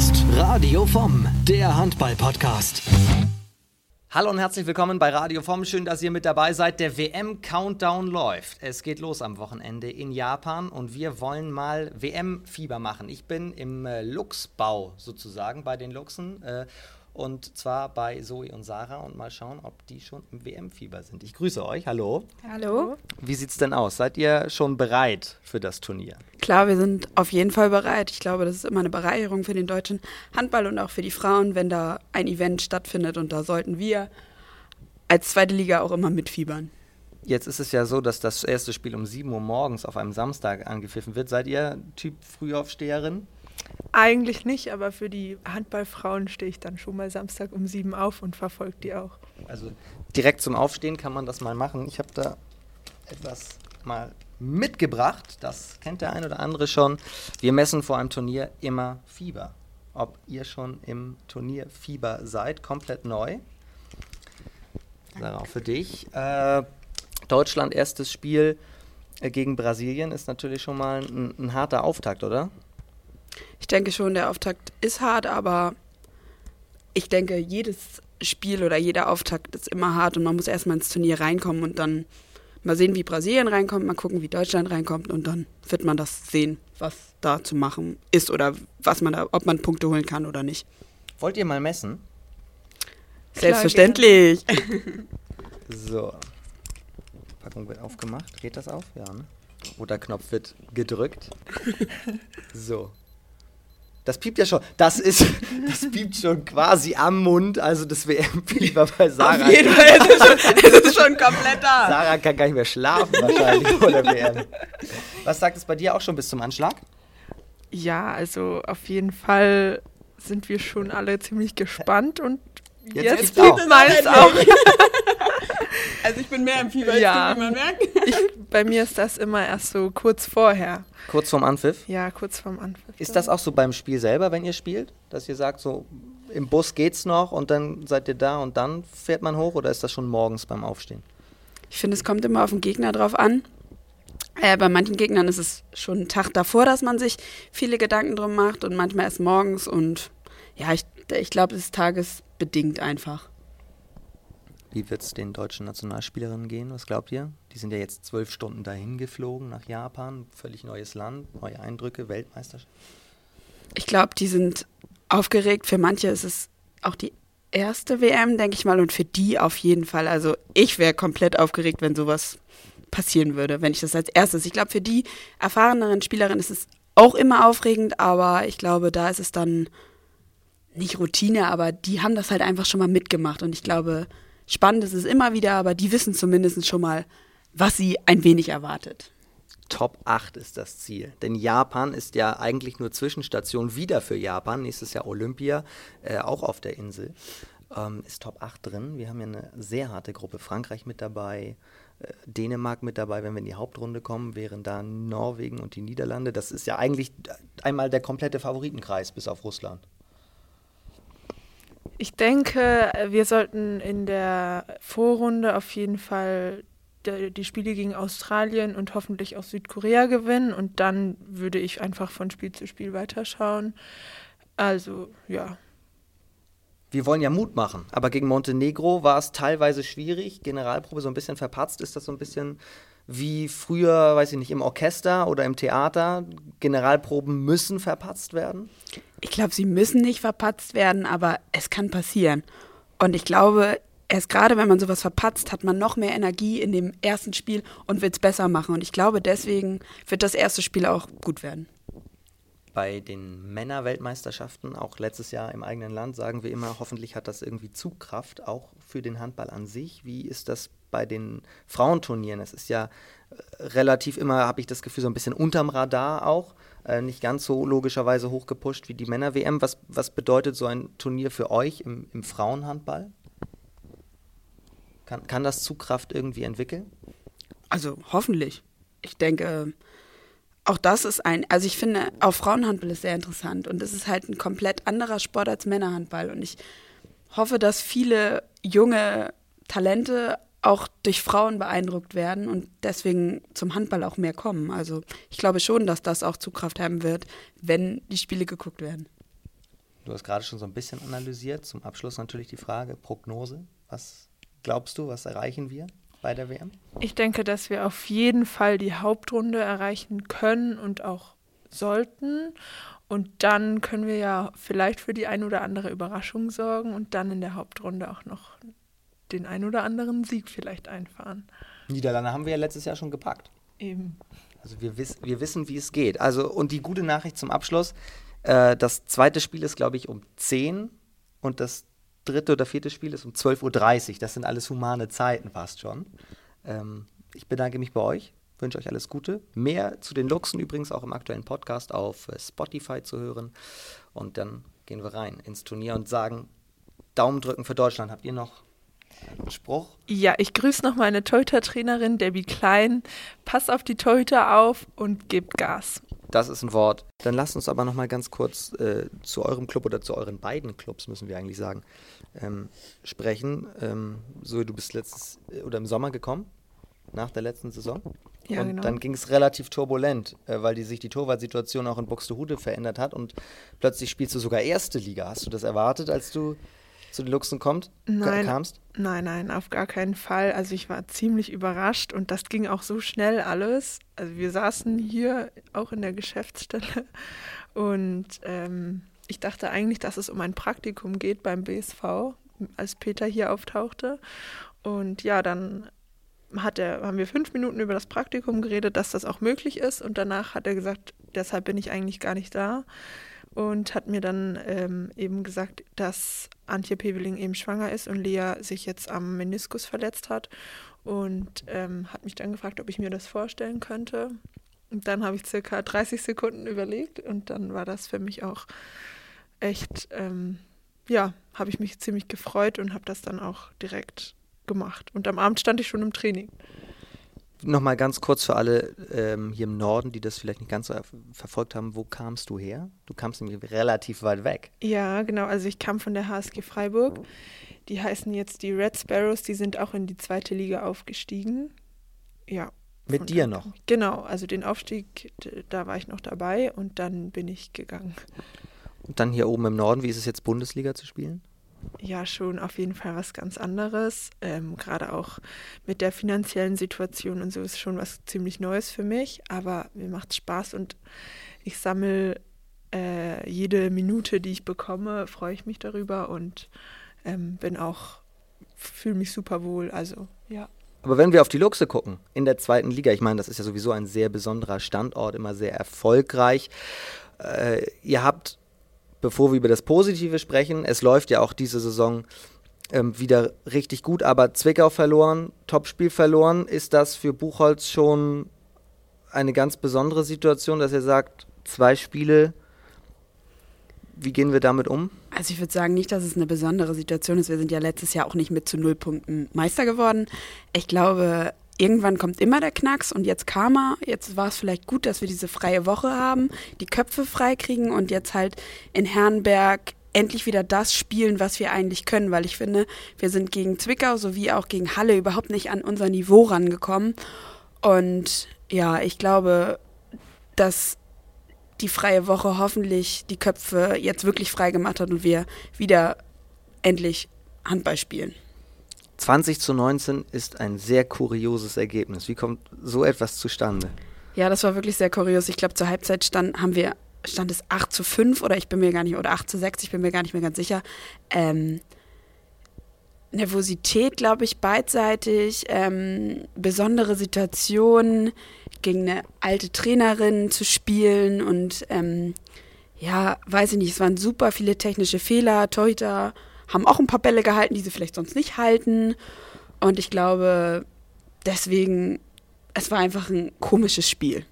ist Radio vom, der Handball-Podcast. Hallo und herzlich willkommen bei Radio vom. Schön, dass ihr mit dabei seid. Der WM-Countdown läuft. Es geht los am Wochenende in Japan und wir wollen mal WM-Fieber machen. Ich bin im äh, Luchsbau sozusagen bei den Luchsen. Äh, und zwar bei Zoe und Sarah und mal schauen, ob die schon im WM-Fieber sind. Ich grüße euch. Hallo. Hallo. Wie sieht's denn aus? Seid ihr schon bereit für das Turnier? Klar, wir sind auf jeden Fall bereit. Ich glaube, das ist immer eine Bereicherung für den deutschen Handball und auch für die Frauen, wenn da ein Event stattfindet und da sollten wir als zweite Liga auch immer mitfiebern. Jetzt ist es ja so, dass das erste Spiel um 7 Uhr morgens auf einem Samstag angepfiffen wird. Seid ihr Typ Frühaufsteherin? Eigentlich nicht, aber für die Handballfrauen stehe ich dann schon mal Samstag um sieben auf und verfolge die auch. Also direkt zum Aufstehen kann man das mal machen. Ich habe da etwas mal mitgebracht. Das kennt der ein oder andere schon. Wir messen vor einem Turnier immer Fieber. Ob ihr schon im Turnier Fieber seid, komplett neu. Sarah, auch für dich. Äh, Deutschland erstes Spiel äh, gegen Brasilien ist natürlich schon mal ein, ein harter Auftakt, oder? Ich denke schon, der Auftakt ist hart, aber ich denke, jedes Spiel oder jeder Auftakt ist immer hart und man muss erstmal ins Turnier reinkommen und dann mal sehen, wie Brasilien reinkommt, mal gucken, wie Deutschland reinkommt und dann wird man das sehen, was da zu machen ist oder was man da, ob man Punkte holen kann oder nicht. Wollt ihr mal messen? Selbstverständlich. so. Packung wird aufgemacht. Geht das auf? Ja, ne? Oder Knopf wird gedrückt. So. Das piept ja schon. Das ist, das piept schon quasi am Mund. Also das WM-Fieber bei Sarah. Auf jeden Fall, es ist, schon, es ist schon komplett da. Sarah kann gar nicht mehr schlafen wahrscheinlich vor der WM. Was sagt es bei dir auch schon bis zum Anschlag? Ja, also auf jeden Fall sind wir schon alle ziemlich gespannt und Jetzt jetzt, gibt's auch. meins auch. Also ich bin mehr im Fieber, Ja. man merkt. Ich, bei mir ist das immer erst so kurz vorher. Kurz vorm Anpfiff. Ja, kurz vorm Anfang. Ist das auch so beim Spiel selber, wenn ihr spielt? Dass ihr sagt, so im Bus geht's noch und dann seid ihr da und dann fährt man hoch oder ist das schon morgens beim Aufstehen? Ich finde, es kommt immer auf den Gegner drauf an. Äh, bei manchen Gegnern ist es schon einen Tag davor, dass man sich viele Gedanken drum macht und manchmal erst morgens und ja, ich, ich glaube, es ist tagesbedingt einfach. Wie wird es den deutschen Nationalspielerinnen gehen? Was glaubt ihr? Die sind ja jetzt zwölf Stunden dahin geflogen nach Japan, völlig neues Land, neue Eindrücke, Weltmeisterschaft. Ich glaube, die sind aufgeregt. Für manche ist es auch die erste WM, denke ich mal, und für die auf jeden Fall. Also ich wäre komplett aufgeregt, wenn sowas passieren würde, wenn ich das als erstes. Ich glaube, für die erfahreneren Spielerinnen ist es auch immer aufregend, aber ich glaube, da ist es dann nicht Routine, aber die haben das halt einfach schon mal mitgemacht und ich glaube, spannend ist es immer wieder, aber die wissen zumindest schon mal, was sie ein wenig erwartet. Top 8 ist das Ziel. Denn Japan ist ja eigentlich nur Zwischenstation wieder für Japan. Nächstes Jahr Olympia, äh, auch auf der Insel. Ähm, ist Top 8 drin. Wir haben ja eine sehr harte Gruppe. Frankreich mit dabei, äh, Dänemark mit dabei, wenn wir in die Hauptrunde kommen, wären da Norwegen und die Niederlande. Das ist ja eigentlich einmal der komplette Favoritenkreis bis auf Russland. Ich denke, wir sollten in der Vorrunde auf jeden Fall die Spiele gegen Australien und hoffentlich auch Südkorea gewinnen und dann würde ich einfach von Spiel zu Spiel weiterschauen. Also, ja. Wir wollen ja Mut machen, aber gegen Montenegro war es teilweise schwierig. Generalprobe so ein bisschen verpatzt. Ist das so ein bisschen wie früher, weiß ich nicht, im Orchester oder im Theater? Generalproben müssen verpatzt werden? Ich glaube, sie müssen nicht verpatzt werden, aber es kann passieren. Und ich glaube, erst gerade wenn man sowas verpatzt, hat man noch mehr Energie in dem ersten Spiel und wird es besser machen. Und ich glaube, deswegen wird das erste Spiel auch gut werden. Bei den Männerweltmeisterschaften, auch letztes Jahr im eigenen Land, sagen wir immer, hoffentlich hat das irgendwie Zugkraft, auch für den Handball an sich. Wie ist das bei den Frauenturnieren? Es ist ja äh, relativ immer, habe ich das Gefühl, so ein bisschen unterm Radar auch. Äh, nicht ganz so logischerweise hochgepusht wie die Männer-WM. Was, was bedeutet so ein Turnier für euch im, im Frauenhandball? Kann, kann das Zugkraft irgendwie entwickeln? Also hoffentlich. Ich denke, auch das ist ein, also ich finde, auch Frauenhandball ist sehr interessant und es ist halt ein komplett anderer Sport als Männerhandball. Und ich hoffe, dass viele junge Talente auch durch Frauen beeindruckt werden und deswegen zum Handball auch mehr kommen. Also ich glaube schon, dass das auch Zugkraft haben wird, wenn die Spiele geguckt werden. Du hast gerade schon so ein bisschen analysiert. Zum Abschluss natürlich die Frage, Prognose. Was glaubst du, was erreichen wir bei der WM? Ich denke, dass wir auf jeden Fall die Hauptrunde erreichen können und auch sollten. Und dann können wir ja vielleicht für die ein oder andere Überraschung sorgen und dann in der Hauptrunde auch noch den ein oder anderen Sieg vielleicht einfahren. Niederlande haben wir ja letztes Jahr schon gepackt. Eben. Also wir, wiss, wir wissen, wie es geht. Also und die gute Nachricht zum Abschluss, äh, das zweite Spiel ist, glaube ich, um 10 und das dritte oder vierte Spiel ist um 12.30 Uhr. Das sind alles humane Zeiten fast schon. Ähm, ich bedanke mich bei euch, wünsche euch alles Gute. Mehr zu den Luchsen übrigens auch im aktuellen Podcast auf äh, Spotify zu hören. Und dann gehen wir rein ins Turnier und sagen Daumen drücken für Deutschland. Habt ihr noch Spruch? Ja, ich grüße noch meine Torhüter-Trainerin Debbie Klein. Pass auf die Torhüter auf und gebt Gas. Das ist ein Wort. Dann lasst uns aber noch mal ganz kurz äh, zu eurem Club oder zu euren beiden Clubs, müssen wir eigentlich sagen, ähm, sprechen. Ähm, so, du bist letztes äh, oder im Sommer gekommen, nach der letzten Saison. Ja, und genau. dann ging es relativ turbulent, äh, weil die sich die Torwartsituation auch in Buxtehude verändert hat und plötzlich spielst du sogar erste Liga. Hast du das erwartet, als du zu den Luchsen kommt, Nein. kamst? Nein, nein, auf gar keinen Fall. Also ich war ziemlich überrascht und das ging auch so schnell alles. Also wir saßen hier auch in der Geschäftsstelle und ähm, ich dachte eigentlich, dass es um ein Praktikum geht beim BSV, als Peter hier auftauchte. Und ja, dann hat er, haben wir fünf Minuten über das Praktikum geredet, dass das auch möglich ist. Und danach hat er gesagt, deshalb bin ich eigentlich gar nicht da. Und hat mir dann ähm, eben gesagt, dass Antje Peveling eben schwanger ist und Lea sich jetzt am Meniskus verletzt hat. Und ähm, hat mich dann gefragt, ob ich mir das vorstellen könnte. Und dann habe ich circa 30 Sekunden überlegt und dann war das für mich auch echt, ähm, ja, habe ich mich ziemlich gefreut und habe das dann auch direkt gemacht. Und am Abend stand ich schon im Training. Nochmal ganz kurz für alle ähm, hier im Norden, die das vielleicht nicht ganz so er- verfolgt haben, wo kamst du her? Du kamst nämlich relativ weit weg. Ja, genau. Also ich kam von der HSG Freiburg. Die heißen jetzt die Red Sparrows. Die sind auch in die zweite Liga aufgestiegen. Ja. Mit dir noch? ich. Genau. Also den Aufstieg, da war ich noch dabei und dann bin ich gegangen. Und dann hier oben im Norden, wie ist es jetzt, Bundesliga zu spielen? Ja, schon auf jeden Fall was ganz anderes. Ähm, Gerade auch mit der finanziellen Situation und so ist schon was ziemlich Neues für mich. Aber mir macht Spaß und ich sammle äh, jede Minute, die ich bekomme, freue ich mich darüber und ähm, bin auch, fühle mich super wohl. Also, ja. Aber wenn wir auf die Luchse gucken, in der zweiten Liga, ich meine, das ist ja sowieso ein sehr besonderer Standort, immer sehr erfolgreich. Äh, ihr habt, bevor wir über das Positive sprechen, es läuft ja auch diese Saison ähm, wieder richtig gut, aber Zwickau verloren, Topspiel verloren. Ist das für Buchholz schon eine ganz besondere Situation, dass ihr sagt, zwei Spiele, wie gehen wir damit um? Also ich würde sagen nicht, dass es eine besondere Situation ist. Wir sind ja letztes Jahr auch nicht mit zu null Punkten Meister geworden. Ich glaube, irgendwann kommt immer der Knacks und jetzt kam er. Jetzt war es vielleicht gut, dass wir diese freie Woche haben, die Köpfe frei kriegen und jetzt halt in Herrenberg endlich wieder das spielen, was wir eigentlich können, weil ich finde, wir sind gegen Zwickau sowie auch gegen Halle überhaupt nicht an unser Niveau rangekommen. Und ja, ich glaube, dass die freie Woche hoffentlich die Köpfe jetzt wirklich frei gemacht hat und wir wieder endlich Handball spielen. 20 zu 19 ist ein sehr kurioses Ergebnis. Wie kommt so etwas zustande? Ja, das war wirklich sehr kurios. Ich glaube, zur Halbzeit stand, haben wir, stand es 8 zu 5 oder ich bin mir gar nicht, oder 8 zu 6, ich bin mir gar nicht mehr ganz sicher. Ähm, Nervosität, glaube ich, beidseitig, ähm, besondere Situationen gegen eine alte Trainerin zu spielen und ähm, ja, weiß ich nicht, es waren super viele technische Fehler. Torhüter haben auch ein paar Bälle gehalten, die sie vielleicht sonst nicht halten. Und ich glaube, deswegen, es war einfach ein komisches Spiel.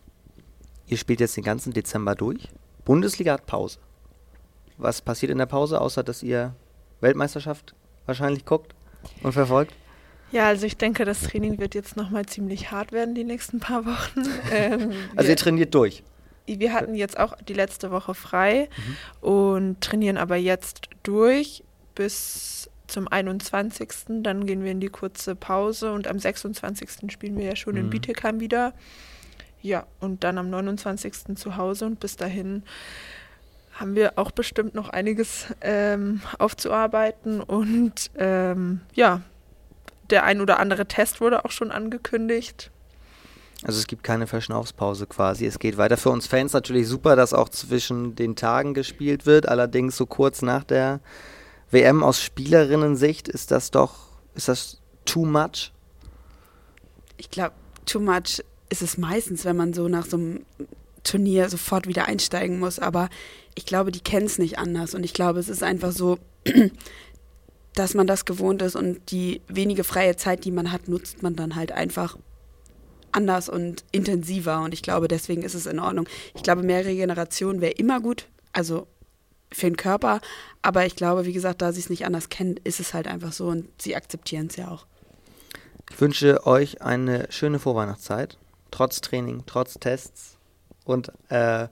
Ihr spielt jetzt den ganzen Dezember durch. Bundesliga hat Pause. Was passiert in der Pause, außer dass ihr Weltmeisterschaft wahrscheinlich guckt und verfolgt? Ja, also ich denke, das Training wird jetzt nochmal ziemlich hart werden die nächsten paar Wochen. Ähm, Also ihr trainiert durch. Wir hatten jetzt auch die letzte Woche frei und trainieren aber jetzt durch bis zum 21. Dann gehen wir in die kurze Pause und am 26. spielen wir ja schon in Mhm. Bietigheim wieder. Ja, und dann am 29. zu Hause und bis dahin haben wir auch bestimmt noch einiges ähm, aufzuarbeiten und ähm, ja, der ein oder andere Test wurde auch schon angekündigt. Also es gibt keine Verschnaufspause quasi. Es geht weiter. Für uns Fans natürlich super, dass auch zwischen den Tagen gespielt wird. Allerdings so kurz nach der WM aus Spielerinnen-Sicht ist das doch, ist das too much? Ich glaube, too much ist es meistens, wenn man so nach so einem Turnier sofort wieder einsteigen muss. Aber ich glaube, die kennen es nicht anders. Und ich glaube, es ist einfach so, dass man das gewohnt ist und die wenige freie Zeit, die man hat, nutzt man dann halt einfach anders und intensiver. Und ich glaube, deswegen ist es in Ordnung. Ich glaube, mehr Regeneration wäre immer gut. Also für den Körper. Aber ich glaube, wie gesagt, da sie es nicht anders kennen, ist es halt einfach so und sie akzeptieren es ja auch. Ich wünsche euch eine schöne Vorweihnachtszeit. Trotz Training, trotz Tests. Und äh,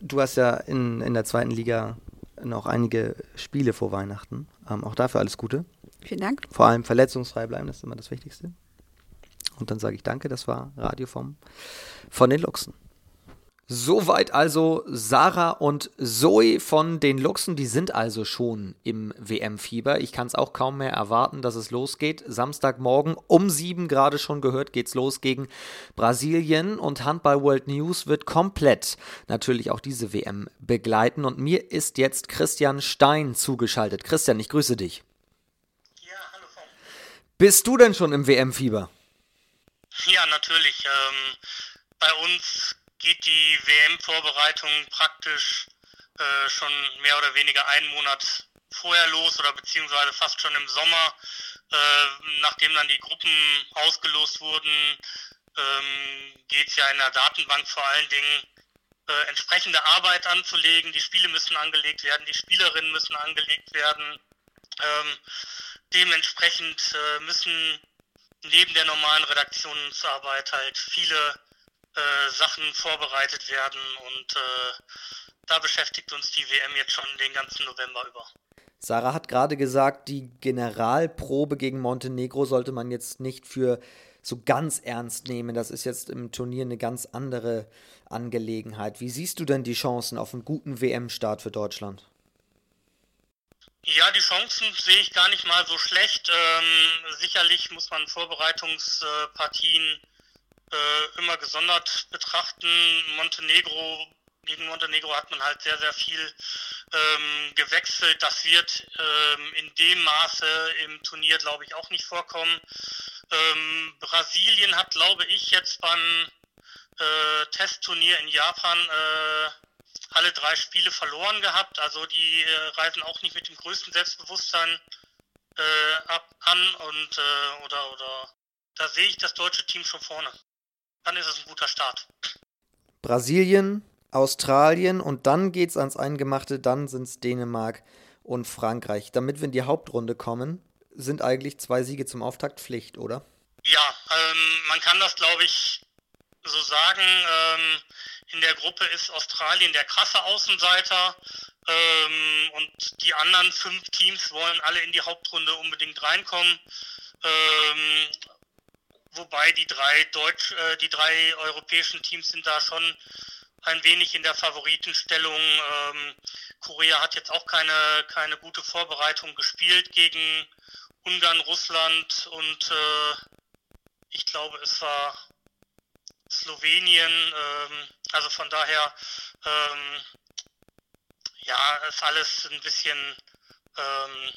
du hast ja in, in der zweiten Liga noch einige Spiele vor Weihnachten. Ähm, auch dafür alles Gute. Vielen Dank. Vor allem verletzungsfrei bleiben, das ist immer das Wichtigste. Und dann sage ich danke, das war Radio vom, von den Luchsen. Soweit also Sarah und Zoe von den Luchsen, die sind also schon im WM-Fieber. Ich kann es auch kaum mehr erwarten, dass es losgeht. Samstagmorgen um sieben gerade schon gehört, geht's los gegen Brasilien und Handball World News wird komplett natürlich auch diese WM begleiten. Und mir ist jetzt Christian Stein zugeschaltet. Christian, ich grüße dich. Ja, hallo Tom. Bist du denn schon im WM-Fieber? Ja, natürlich. Ähm, bei uns geht die WM-Vorbereitung praktisch äh, schon mehr oder weniger einen Monat vorher los oder beziehungsweise fast schon im Sommer, äh, nachdem dann die Gruppen ausgelost wurden, ähm, geht es ja in der Datenbank vor allen Dingen äh, entsprechende Arbeit anzulegen. Die Spiele müssen angelegt werden, die Spielerinnen müssen angelegt werden. Ähm, dementsprechend äh, müssen neben der normalen Redaktionsarbeit halt viele äh, Sachen vorbereitet werden und äh, da beschäftigt uns die WM jetzt schon den ganzen November über. Sarah hat gerade gesagt, die Generalprobe gegen Montenegro sollte man jetzt nicht für so ganz ernst nehmen. Das ist jetzt im Turnier eine ganz andere Angelegenheit. Wie siehst du denn die Chancen auf einen guten WM-Start für Deutschland? Ja, die Chancen sehe ich gar nicht mal so schlecht. Ähm, sicherlich muss man Vorbereitungspartien äh, immer gesondert betrachten. Montenegro, gegen Montenegro hat man halt sehr, sehr viel ähm, gewechselt. Das wird ähm, in dem Maße im Turnier, glaube ich, auch nicht vorkommen. Ähm, Brasilien hat, glaube ich, jetzt beim äh, Testturnier in Japan äh, alle drei Spiele verloren gehabt. Also die äh, reisen auch nicht mit dem größten Selbstbewusstsein äh, ab an und äh, oder oder da sehe ich das deutsche Team schon vorne dann ist es ein guter Start. Brasilien, Australien und dann geht es ans Eingemachte, dann sind es Dänemark und Frankreich. Damit wir in die Hauptrunde kommen, sind eigentlich zwei Siege zum Auftakt Pflicht, oder? Ja, ähm, man kann das, glaube ich, so sagen. Ähm, in der Gruppe ist Australien der krasse Außenseiter ähm, und die anderen fünf Teams wollen alle in die Hauptrunde unbedingt reinkommen. Wobei die drei Deutsch, äh, die drei europäischen Teams sind da schon ein wenig in der Favoritenstellung. Ähm, Korea hat jetzt auch keine, keine gute Vorbereitung gespielt gegen Ungarn, Russland und äh, ich glaube, es war Slowenien. Ähm, also von daher, ähm, ja, ist alles ein bisschen ähm,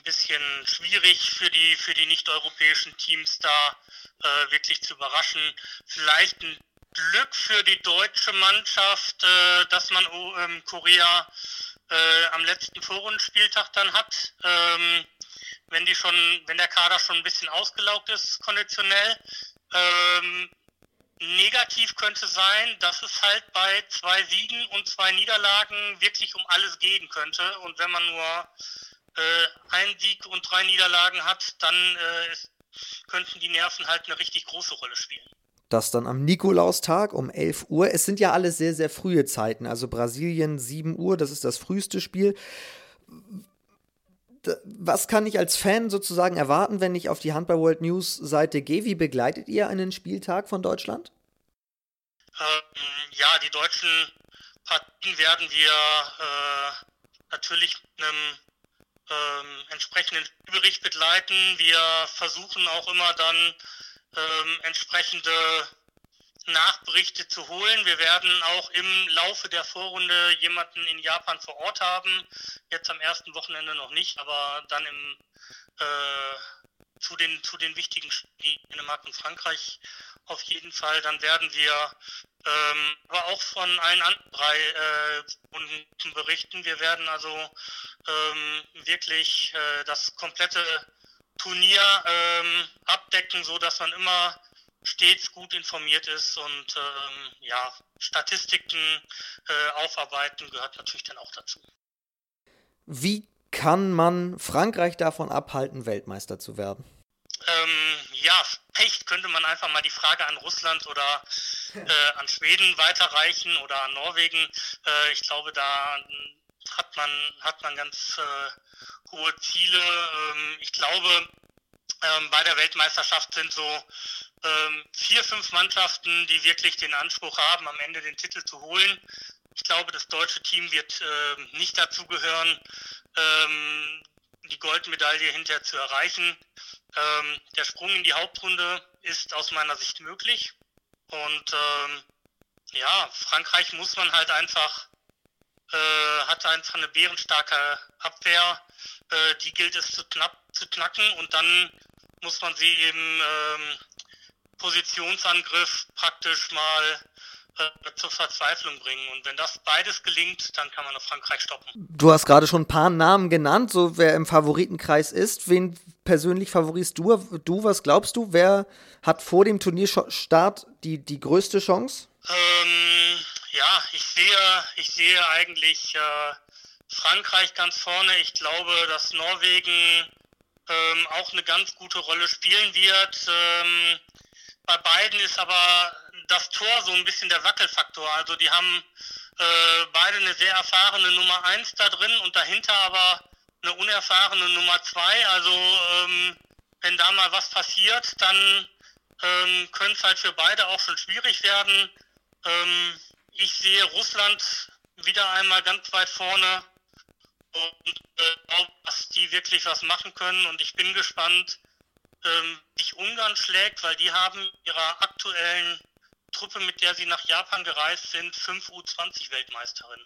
ein bisschen schwierig für die, für die nicht-europäischen Teams da äh, wirklich zu überraschen. Vielleicht ein Glück für die deutsche Mannschaft, äh, dass man oh, ähm, Korea äh, am letzten Vorrundenspieltag dann hat. Ähm, wenn die schon, wenn der Kader schon ein bisschen ausgelaugt ist, konditionell. Ähm, negativ könnte sein, dass es halt bei zwei Siegen und zwei Niederlagen wirklich um alles gehen könnte. Und wenn man nur äh, einen Sieg und drei Niederlagen hat, dann äh, ist, könnten die Nerven halt eine richtig große Rolle spielen. Das dann am Nikolaustag um 11 Uhr. Es sind ja alle sehr, sehr frühe Zeiten. Also Brasilien 7 Uhr, das ist das früheste Spiel. Was kann ich als Fan sozusagen erwarten, wenn ich auf die Handball World News Seite gehe? Wie begleitet ihr einen Spieltag von Deutschland? Ähm, ja, die Deutschen Partien werden wir äh, natürlich mit einem ähm, entsprechenden Bericht begleiten. Wir versuchen auch immer dann ähm, entsprechende Nachberichte zu holen. Wir werden auch im Laufe der Vorrunde jemanden in Japan vor Ort haben. Jetzt am ersten Wochenende noch nicht, aber dann im äh, zu den zu den wichtigen Spielen Dänemark und Frankreich auf jeden Fall. Dann werden wir ähm, aber auch von allen anderen drei äh, berichten. Wir werden also ähm, wirklich äh, das komplette Turnier ähm, abdecken, so dass man immer stets gut informiert ist und ähm, ja, Statistiken äh, aufarbeiten gehört natürlich dann auch dazu. Wie kann man Frankreich davon abhalten, Weltmeister zu werden? Ähm, ja, Pech könnte man einfach mal die Frage an Russland oder äh, an Schweden weiterreichen oder an Norwegen. Äh, ich glaube, da hat man, hat man ganz äh, hohe Ziele. Ähm, ich glaube, ähm, bei der Weltmeisterschaft sind so ähm, vier, fünf Mannschaften, die wirklich den Anspruch haben, am Ende den Titel zu holen. Ich glaube, das deutsche Team wird äh, nicht dazu gehören, ähm, die Goldmedaille hinterher zu erreichen. Ähm, der Sprung in die Hauptrunde ist aus meiner Sicht möglich. Und ähm, ja, Frankreich muss man halt einfach, äh, hat einfach eine bärenstarke Abwehr. Äh, die gilt es zu, knapp, zu knacken und dann muss man sie im ähm, Positionsangriff praktisch mal zur Verzweiflung bringen. Und wenn das beides gelingt, dann kann man auf Frankreich stoppen. Du hast gerade schon ein paar Namen genannt, so wer im Favoritenkreis ist. Wen persönlich favorisierst du? Du, was glaubst du? Wer hat vor dem Turnierstart die, die größte Chance? Ähm, ja, ich sehe, ich sehe eigentlich äh, Frankreich ganz vorne. Ich glaube, dass Norwegen ähm, auch eine ganz gute Rolle spielen wird. Ähm, bei beiden ist aber das Tor so ein bisschen der Wackelfaktor. Also die haben äh, beide eine sehr erfahrene Nummer 1 da drin und dahinter aber eine unerfahrene Nummer 2. Also ähm, wenn da mal was passiert, dann ähm, könnte es halt für beide auch schon schwierig werden. Ähm, ich sehe Russland wieder einmal ganz weit vorne und äh, glaube, dass die wirklich was machen können und ich bin gespannt, ähm, wie sich Ungarn schlägt, weil die haben ihrer aktuellen Truppe, mit der sie nach Japan gereist sind, 5 U20-Weltmeisterin.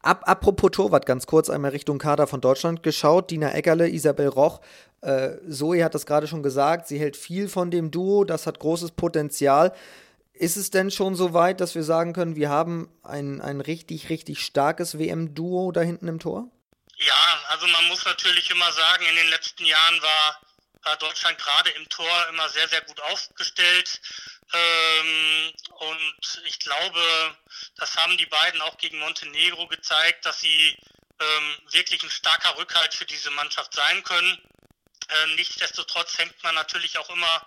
Ab, apropos Torwart, ganz kurz einmal Richtung Kader von Deutschland geschaut. Dina Eckerle, Isabel Roch. Äh, Zoe hat das gerade schon gesagt. Sie hält viel von dem Duo. Das hat großes Potenzial. Ist es denn schon so weit, dass wir sagen können, wir haben ein, ein richtig, richtig starkes WM-Duo da hinten im Tor? Ja, also man muss natürlich immer sagen, in den letzten Jahren war, war Deutschland gerade im Tor immer sehr, sehr gut aufgestellt. Ähm, und ich glaube, das haben die beiden auch gegen Montenegro gezeigt, dass sie ähm, wirklich ein starker Rückhalt für diese Mannschaft sein können. Ähm, nichtsdestotrotz hängt man natürlich auch immer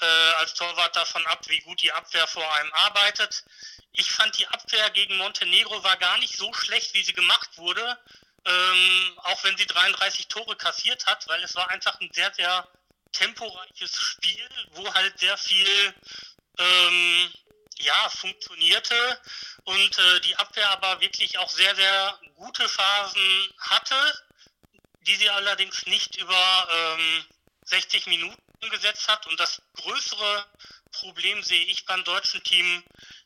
äh, als Torwart davon ab, wie gut die Abwehr vor einem arbeitet. Ich fand die Abwehr gegen Montenegro war gar nicht so schlecht, wie sie gemacht wurde, ähm, auch wenn sie 33 Tore kassiert hat, weil es war einfach ein sehr, sehr temporeiches Spiel, wo halt sehr viel ähm, ja, funktionierte und äh, die Abwehr aber wirklich auch sehr, sehr gute Phasen hatte, die sie allerdings nicht über ähm, 60 Minuten gesetzt hat. Und das größere Problem sehe ich beim deutschen Team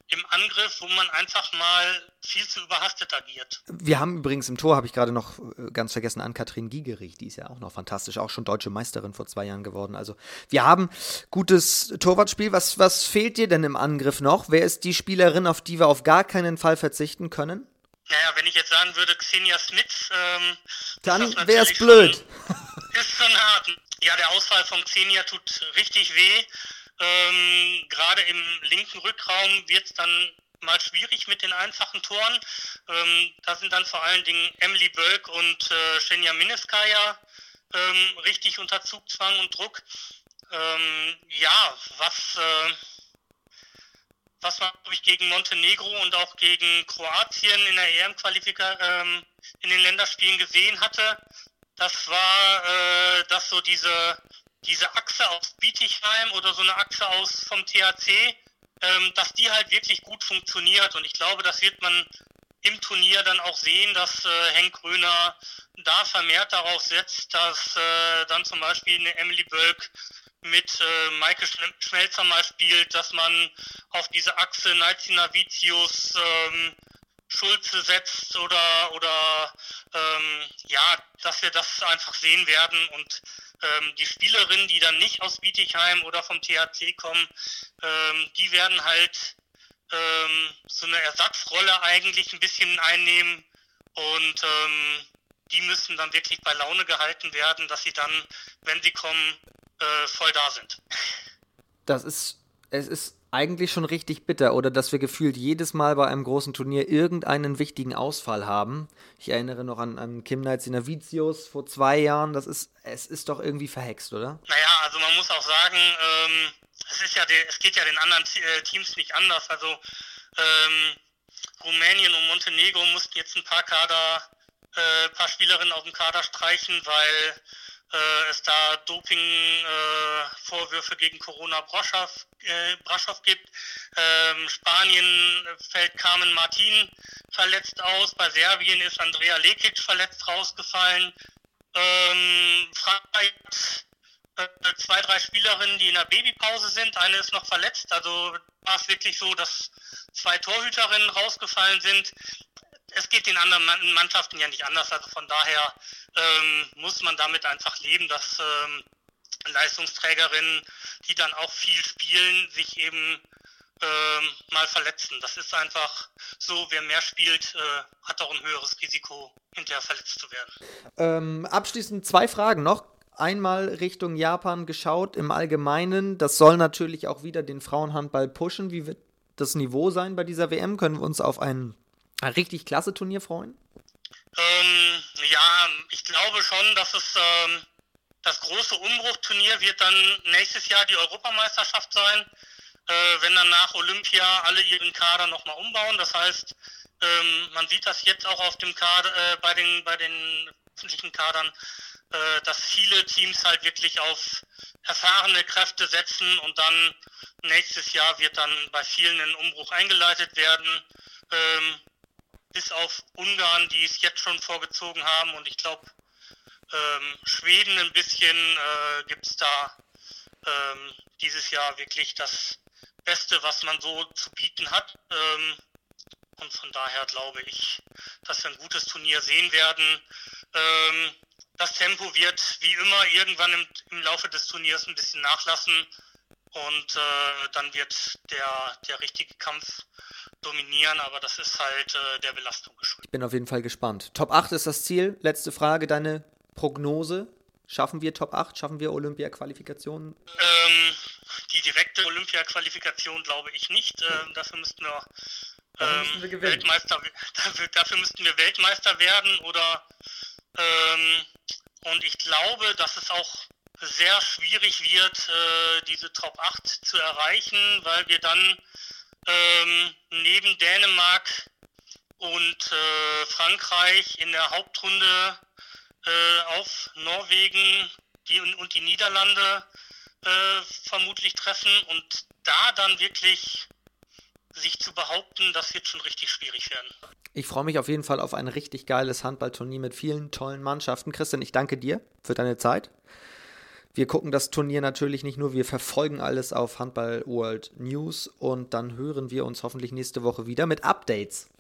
im Angriff, wo man einfach mal viel zu überhastet agiert. Wir haben übrigens im Tor, habe ich gerade noch äh, ganz vergessen, an Kathrin Giegerich, die ist ja auch noch fantastisch, auch schon deutsche Meisterin vor zwei Jahren geworden. Also wir haben gutes Torwartspiel. Was, was fehlt dir denn im Angriff noch? Wer ist die Spielerin, auf die wir auf gar keinen Fall verzichten können? Naja, wenn ich jetzt sagen würde, Xenia Smith, ähm, dann wäre es blöd. Schon, ist schon hart. Ja, der Ausfall von Xenia tut richtig weh. Ähm, Gerade im linken Rückraum wird es dann mal schwierig mit den einfachen Toren. Ähm, da sind dann vor allen Dingen Emily Bölk und äh, Shenja Mineskaya ähm, richtig unter Zugzwang und Druck. Ähm, ja, was, äh, was man ich, gegen Montenegro und auch gegen Kroatien in der EM-Qualifikation ähm, in den Länderspielen gesehen hatte, das war, äh, dass so diese diese Achse aus Bietigheim oder so eine Achse aus vom THC, ähm, dass die halt wirklich gut funktioniert. Und ich glaube, das wird man im Turnier dann auch sehen, dass äh, Henk Gröner da vermehrt darauf setzt, dass äh, dann zum Beispiel eine Emily Bölk mit äh, Maike Schmelzer mal spielt, dass man auf diese Achse Navicius ähm, Schulze setzt oder oder ähm, ja, dass wir das einfach sehen werden und ähm, die Spielerinnen, die dann nicht aus Bietigheim oder vom THC kommen, ähm, die werden halt ähm, so eine Ersatzrolle eigentlich ein bisschen einnehmen und ähm, die müssen dann wirklich bei Laune gehalten werden, dass sie dann, wenn sie kommen, äh, voll da sind. Das ist, es ist eigentlich schon richtig bitter, oder dass wir gefühlt jedes Mal bei einem großen Turnier irgendeinen wichtigen Ausfall haben. Ich erinnere noch an, an Kim Knights in Avicius vor zwei Jahren. Das ist, es ist doch irgendwie verhext, oder? Naja, also man muss auch sagen, ähm, es ist ja, es geht ja den anderen äh, Teams nicht anders. Also ähm, Rumänien und Montenegro mussten jetzt ein paar Kader, äh, paar Spielerinnen aus dem Kader streichen, weil äh, es da Doping-Vorwürfe äh, gegen Corona Braschow, äh, Braschow gibt. Ähm, Spanien fällt Carmen Martin verletzt aus. Bei Serbien ist Andrea Lekic verletzt rausgefallen. Ähm, Frankreich äh, zwei, drei Spielerinnen, die in der Babypause sind. Eine ist noch verletzt. Also war es wirklich so, dass zwei Torhüterinnen rausgefallen sind es geht den anderen Mannschaften ja nicht anders. Also von daher ähm, muss man damit einfach leben, dass ähm, Leistungsträgerinnen, die dann auch viel spielen, sich eben ähm, mal verletzen. Das ist einfach so, wer mehr spielt, äh, hat auch ein höheres Risiko, hinterher verletzt zu werden. Ähm, abschließend zwei Fragen noch. Einmal Richtung Japan geschaut im Allgemeinen. Das soll natürlich auch wieder den Frauenhandball pushen. Wie wird das Niveau sein bei dieser WM? Können wir uns auf ein richtig klasse Turnier freuen? Ähm, ja, ich glaube schon, dass es ähm, das große Umbruchturnier wird dann nächstes Jahr die Europameisterschaft sein, äh, wenn dann nach Olympia alle ihren Kader nochmal umbauen. Das heißt, ähm, man sieht das jetzt auch auf dem Kader, äh, bei den bei den öffentlichen Kadern, äh, dass viele Teams halt wirklich auf erfahrene Kräfte setzen und dann nächstes Jahr wird dann bei vielen ein Umbruch eingeleitet werden. Ähm, bis auf Ungarn, die es jetzt schon vorgezogen haben. Und ich glaube, ähm, Schweden ein bisschen äh, gibt es da ähm, dieses Jahr wirklich das Beste, was man so zu bieten hat. Ähm, und von daher glaube ich, dass wir ein gutes Turnier sehen werden. Ähm, das Tempo wird wie immer irgendwann im, im Laufe des Turniers ein bisschen nachlassen. Und äh, dann wird der, der richtige Kampf dominieren, aber das ist halt äh, der Belastung geschuldet. Ich bin auf jeden Fall gespannt. Top 8 ist das Ziel. Letzte Frage, deine Prognose. Schaffen wir Top 8? Schaffen wir Olympia-Qualifikationen? Ähm, die direkte Olympia-Qualifikation glaube ich nicht. Ähm, dafür müssten wir, ähm, wir Weltmeister, dafür, dafür, müssten wir Weltmeister werden oder ähm, und ich glaube, dass es auch sehr schwierig wird, äh, diese Top 8 zu erreichen, weil wir dann ähm, neben Dänemark und äh, Frankreich in der Hauptrunde äh, auf Norwegen die, und die Niederlande äh, vermutlich treffen und da dann wirklich sich zu behaupten, das wird schon richtig schwierig werden. Ich freue mich auf jeden Fall auf ein richtig geiles Handballturnier mit vielen tollen Mannschaften. Christian, ich danke dir für deine Zeit. Wir gucken das Turnier natürlich nicht nur, wir verfolgen alles auf Handball World News und dann hören wir uns hoffentlich nächste Woche wieder mit Updates.